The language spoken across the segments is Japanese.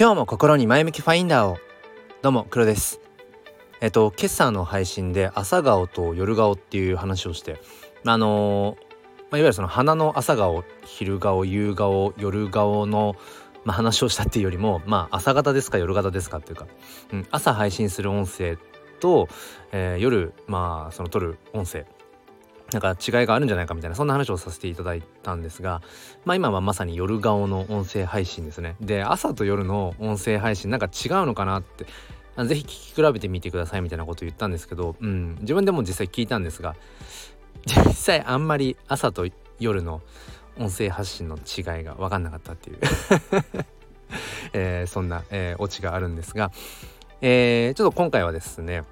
今日も心に前向きファインダーを。どうも黒です。えっと今朝の配信で朝顔と夜顔っていう話をしてあのま、いわゆるその花の朝顔昼顔夕顔夜顔の、まあ、話をしたっていうよりもまあ朝方ですか夜方ですかっていうか、うん、朝配信する音声と、えー、夜まあその撮る音声なんか違いがあるんじゃないかみたいなそんな話をさせていただいたんですがまあ今はまさに夜顔の音声配信ですね。で朝と夜の音声配信なんか違うのかなってぜひ聞き比べてみてくださいみたいなこと言ったんですけど、うん、自分でも実際聞いたんですが実際あんまり朝と夜の音声発信の違いが分かんなかったっていう。えー、そんな、えー、オチがあるんですが、えー、ちょっと今回はですね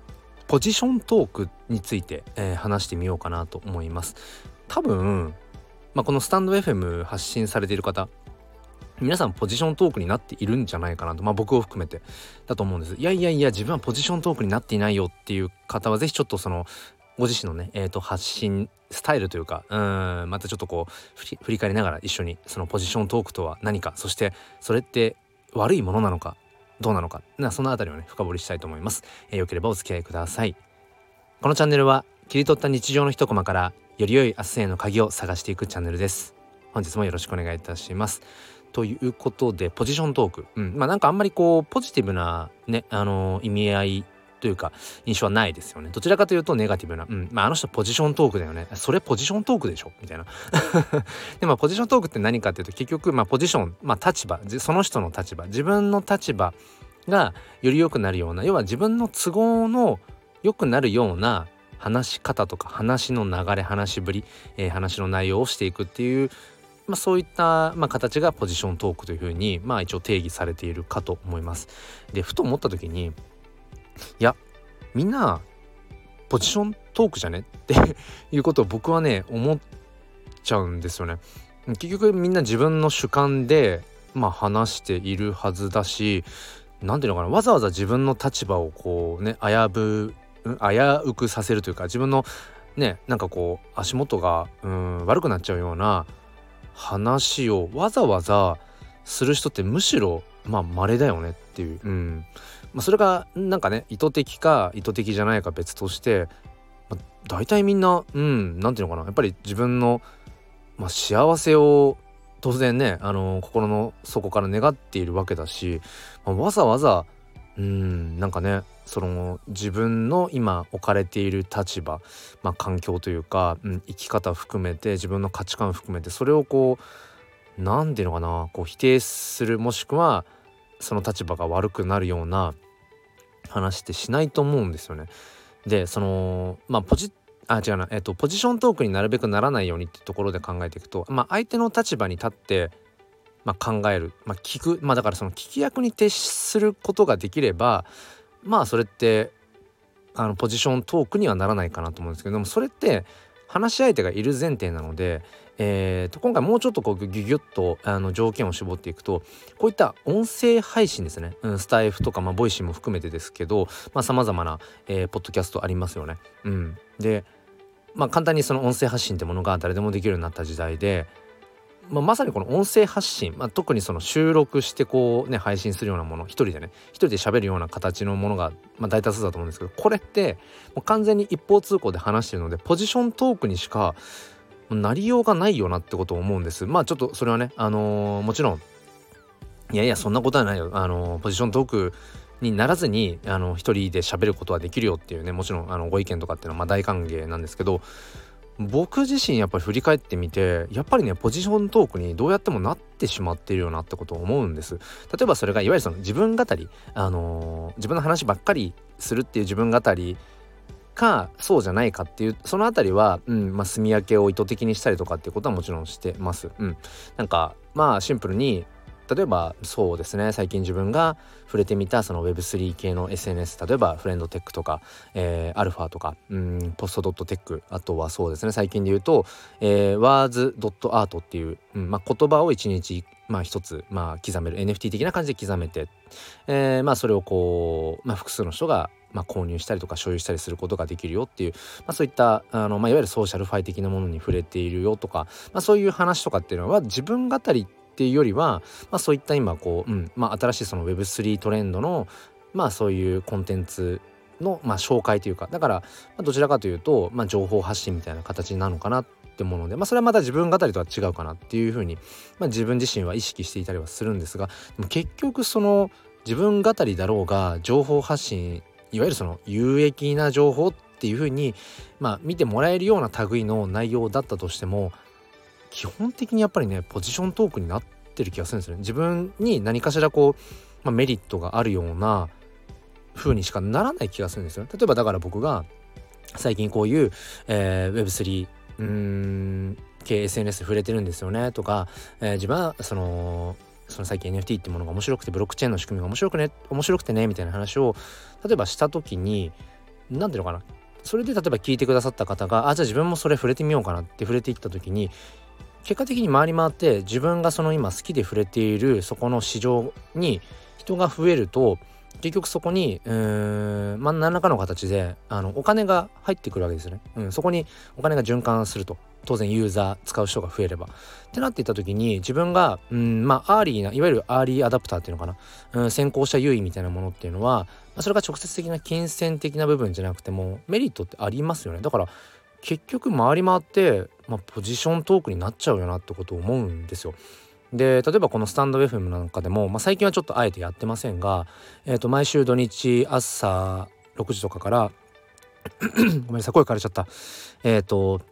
ポジショントークについて、えー、話してみようかなと思います。多分、まあ、このスタンド FM 発信されている方皆さんポジショントークになっているんじゃないかなとまあ僕を含めてだと思うんです。いやいやいや自分はポジショントークになっていないよっていう方は是非ちょっとそのご自身のね、えーと、発信スタイルというかうんまたちょっとこう振り返りながら一緒にそのポジショントークとは何かそしてそれって悪いものなのかどうなのか。なそのあたりをね深掘りしたいと思います、えー、よければお付き合いください。このチャンネルは切り取った日常の一コマからより良い明日への鍵を探していくチャンネルです。本日もよろしくお願いいたします。ということでポジショントーク、うん、まあなんかあんまりこうポジティブなねあのー、意味合いというか印象はないですよね。どちらかというとネガティブな、うん。まあ、あの人ポジショントークだよね。それポジショントークでしょ？みたいな。でまあポジショントークって何かっていうと結局まあポジションまあ立場。その人の立場。自分の立場がより良くなるような要は自分の都合の良くなるような話し方とか話の流れ話しぶり、えー、話の内容をしていくっていう、まあ、そういった、まあ、形がポジショントークというふうに、まあ、一応定義されているかと思います。でふと思った時にいやみんなポジショントークじゃね？っていうことを僕はね思っちゃうんですよね。結局みんな自分の主観でまあ話しているはずだし何ていうのかな？わざわざ自分の立場をこうね危ぶ危うくさせるというか自分のねなんかこう足元がうん悪くなっちゃうような話をわざわざする人ってむしろまあ稀だよねっていう、うん。まあ、それがなんかね意図的か意図的じゃないか別として、まあ、大体みんなうん何ていうのかな。やっぱり自分の、まあ、幸せを当然ねあの心の底から願っているわけだし、まあ、わざわざうんなんかねその自分の今置かれている立場、まあ、環境というか、うん、生き方含めて自分の価値観含めてそれをこう何て言うのかなこう否定するもしくはその立場が悪くなるような話ってしないと思うんですよね。でそのまあポジあ違うな、えっと、ポジショントークになるべくならないようにってところで考えていくと、まあ、相手の立場に立って、まあ、考える、まあ、聞く、まあ、だからその聞き役に徹することができればまあそれってあのポジショントークにはならないかなと思うんですけどもそれって話し相手がいる前提なので、えー、と今回もうちょっとこうギュギュッとあの条件を絞っていくとこういった音声配信ですね、うん、スタイフとか、まあ、ボイシーも含めてですけどさまざ、まな、えー、ポッドキャストありますよね。うん、でまあ簡単にその音声発信ってものが誰でもできるようになった時代で、まあ、まさにこの音声発信、まあ、特にその収録してこうね配信するようなもの一人でね一人で喋るような形のものが、まあ、大多数だと思うんですけどこれってもう完全に一方通行で話してるのでポジショントークにしかなりようがないよなってことを思うんです。まあちょっとそれはねあのー、もちろんいやいやそんなことはないよ。あのー、ポジショントークにならずにあの一人で喋ることはできるよっていうねもちろんあのご意見とかっていうのはま大歓迎なんですけど僕自身やっぱり振り返ってみてやっぱりねポジショントークにどうやってもなってしまっているよなってことを思うんです。例えばそれがいわゆるその自分語りあのー、自分の話ばっかりするっていう自分語りかそうじゃないかっていうその辺りは、うんまあ、住み分けを意図的にしたりとかっていうことはもちろんしてます。うん、なんかまあシンプルに例えばそうですね最近自分が触れてみたその Web3 系の SNS 例えば friend.tech とか、えー、アルファとかうん Post.tech あとはそうですね最近で言うと、えー、 words.art っていう、うんまあ、言葉を一日まあ一つ、まあ、刻める NFT 的な感じで刻めて、えー、まあそれをこう、まあ、複数の人がまあ、購入したりとか所有したりすることができるよっていう、まあ、そういったあの、まあ、いわゆる SocialFi 的なものに触れているよとか、まあ、そういう話とかっていうのは自分語りっていうよりは、まあ、そういった今こう、うんまあ、新しいその Web3 トレンドのまあそういうコンテンツの、まあ、紹介というかだから、ま、どちらかというと、まあ、情報発信みたいな形なのかなって思うので、まあ、それはまた自分語りとは違うかなっていうふうに、まあ、自分自身は意識していたりはするんですがでも結局その自分語りだろうが情報発信いわゆるその有益な情報っていうふうに、まあ、見てもらえるような類の内容だったとしても基本的にやっぱりねポジショントークになってる気がするんですよね。自分に何かしらこう、まあ、メリットがあるような風にしかならない気がするんですよ。例えばだから僕が最近こういう、えー、Web3 うーん系 SNS 触れてるんですよねとか、えー、自分はそのその最近 NFT ってものが面白くてブロックチェーンの仕組みが面白くね面白くてねみたいな話を例えばした時に何ていうのかなそれで例えば聞いてくださった方があじゃあ自分もそれ触れてみようかなって触れていった時に結果的に回り回って自分がその今好きで触れているそこの市場に人が増えると結局そこに、うーん、まあ、何らかの形で、あの、お金が入ってくるわけですよね。うん、そこにお金が循環すると。当然ユーザー使う人が増えれば。ってなっていった時に自分が、うん、まあ、 early な、いわゆるアーリーアダプターっていうのかな。うん、先行者優位みたいなものっていうのは、ま、それが直接的な金銭的な部分じゃなくても、メリットってありますよね。だから、結局回り回って、まあ、ポジショントークになっちゃうよなってことを思うんですよ。で例えばこのスタンド FM なんかでも、まあ、最近はちょっとあえてやってませんが、えー、と毎週土日朝6時とかから ごめんなさい声枯れちゃったえっ、ー、と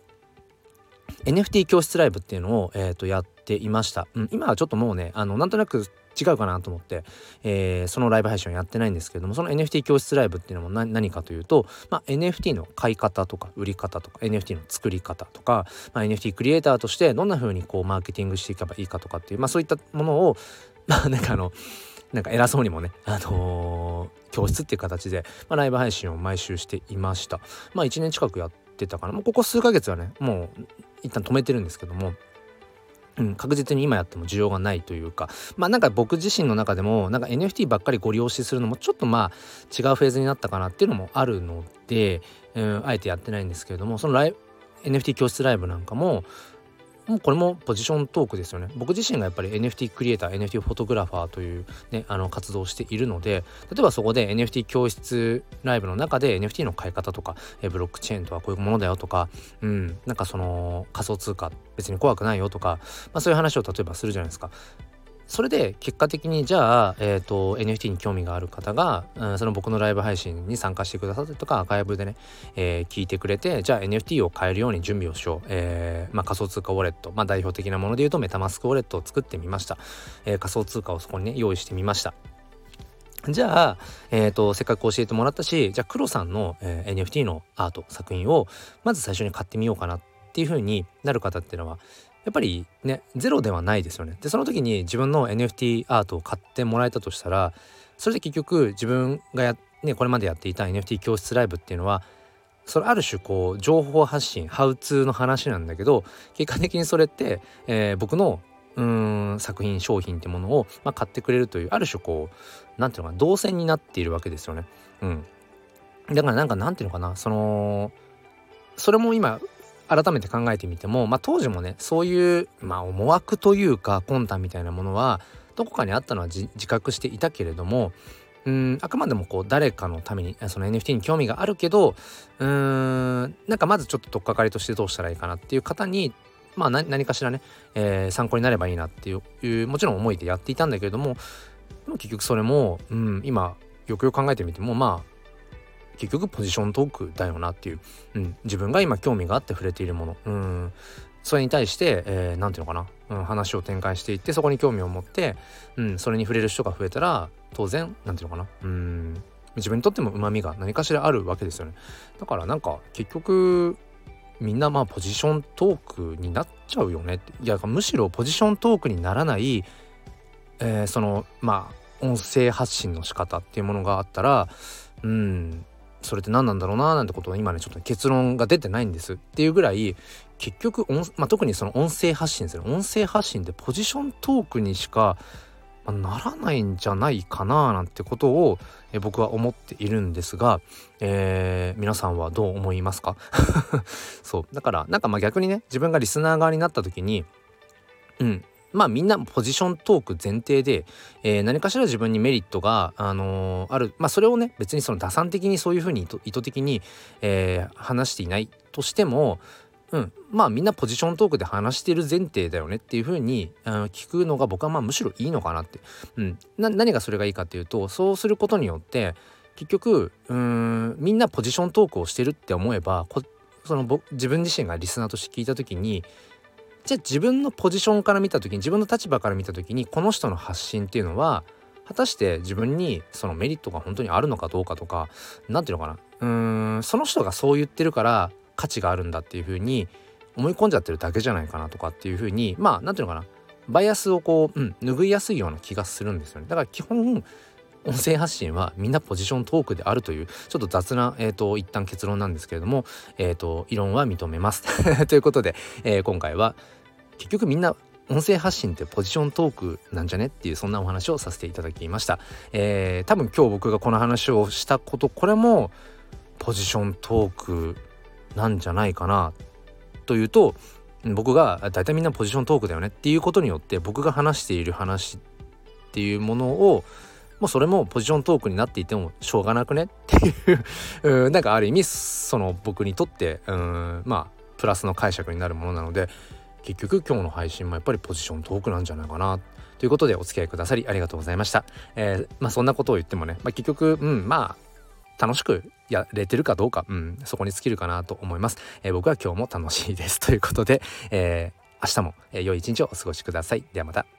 NFT 教室ライブっていうのを、えー、とやっていました、うん、今はちょっともうねあのなんとなく違うかなと思って、えー、そのライブ配信をやってないんですけれどもその NFT 教室ライブっていうのも何かというと、まあ、NFT の買い方とか売り方とか NFT の作り方とか、まあ、NFT クリエイターとしてどんな風にこうマーケティングしていけばいいかとかっていう、まあ、そういったものを まあなんかあのなんか偉そうにもね、あのー、教室っていう形で、まあ、ライブ配信を毎週していました。まあ1年近くやってたかな。もうここ数ヶ月はね、もう一旦止めてるんですけども、うん、確実に今やっても需要がないというかまあなんか僕自身の中でもなんか NFT ばっかりご利用しするのもちょっとまあ違うフェーズになったかなっていうのもあるので、うん、あえてやってないんですけれどもそのライ NFT 教室ライブなんかももうこれもポジショントークですよね。僕自身がやっぱり NFT クリエイター NFT フォトグラファーというねあの活動をしているので例えばそこで NFT 教室ライブの中で NFT の買い方とかえブロックチェーンとはこういうものだよとかうんなんかその仮想通貨別に怖くないよとか、まあ、そういう話を例えばするじゃないですか。それで結果的にじゃあ、えーと、NFT に興味がある方が、うん、その僕のライブ配信に参加してくださったりとかアーカイブでね、えー、聞いてくれてじゃあ NFT を買えるように準備をしよう、えーまあ、仮想通貨ウォレット、まあ、代表的なもので言うとメタマスクウォレットを作ってみました、えー、仮想通貨をそこにね用意してみました。じゃあ、えーと、せっかく教えてもらったしじゃあ黒さんの、えー、NFT のアート作品をまず最初に買ってみようかなっていう風になる方っていうのはやっぱりねゼロではないですよね。でその時に自分の NFT アートを買ってもらえたとしたらそれで結局自分がや、ね、これまでやっていた NFT 教室ライブっていうのはそれある種こう情報発信ハウツーの話なんだけど結果的にそれって、えー、僕のうん作品商品ってものを、まあ、買ってくれるというある種こう何ていうのかな動線になっているわけですよね。うん、だからなんかなんていうのかなそのそれも今改めて考えてみても、まあ、当時もねそういう、まあ、思惑というか魂胆みたいなものはどこかにあったのは自覚していたけれどもうんあくまでもこう誰かのためにその NFT に興味があるけどうーんなんかまずちょっと取っかかりとしてどうしたらいいかなっていう方にまあ何かしらね、えー、参考になればいいなっていうもちろん思いでやっていたんだけれどもも結局それも、うん、今よくよく考えてみてもまあ結局ポジショントークだよなっていう、うん、自分が今興味があって触れているもの、うん、それに対して、えー、て言うのかな、うん、話を展開していってそこに興味を持って、うん、それに触れる人が増えたら当然何て言うのかな、うん、自分にとってもうまみが何かしらあるわけですよね。だからなんか結局みんなまあポジショントークになっちゃうよね。っていやむしろポジショントークにならない、えー、そのまあ音声発信の仕方っていうものがあったらうん。それって何なんだろうななんてことは今ねちょっと結論が出てないんですっていうぐらい結局音まあ、特にその音声発信ですね音声発信でポジショントークにしか、まあ、ならないんじゃないかななんてことをえ僕は思っているんですが、えー、皆さんはどう思いますか？そう。だからなんかまあ逆にね自分がリスナー側になった時にうんまあみんなポジショントーク前提で、えー、何かしら自分にメリットが、あのー、ある。まあそれをね別にその打算的にそういうふうに意図的に、えー、話していないとしてもうん、まあみんなポジショントークで話してる前提だよねっていう風にあ聞くのが僕はまあむしろいいのかなって、うん、何がそれがいいかっていうとそうすることによって結局うんみんなポジショントークをしてるって思えばその自分自身がリスナーとして聞いた時にじゃあ自分のポジションから見た時に自分の立場から見た時にこの人の発信っていうのは果たして自分にそのメリットが本当にあるのかどうかとか何て言うのかな。うーんその人がそう言ってるから価値があるんだっていうふうに思い込んじゃってるだけじゃないかなとかっていうふうにまあ何て言うのかな。バイアスをこう、うん、拭いやすいような気がするんですよね。だから基本音声発信はみんなポジショントークであるというちょっと雑な、えーと、一旦結論なんですけれども、えーと、異論は認めます。ということで、えー、今回は結局みんな音声発信ってポジショントークなんじゃねっていうそんなお話をさせていただきました、えー、多分今日僕がこの話をしたことこれもポジショントークなんじゃないかなというと僕が大体みんなポジショントークだよねっていうことによって僕が話している話っていうものをもうそれもポジショントークになっていてもしょうがなくねっていう なんかある意味その僕にとってうんまあプラスの解釈になるものなので結局今日の配信もやっぱりポジショントークなんじゃないかなということでお付き合いくださりありがとうございました。えー、まあそんなことを言ってもね、まあ、結局うんまあ楽しくやれてるかどうか、うん、そこに尽きるかなと思います。えー、僕は今日も楽しいですということで、えー、明日も良い一日をお過ごしください。ではまた。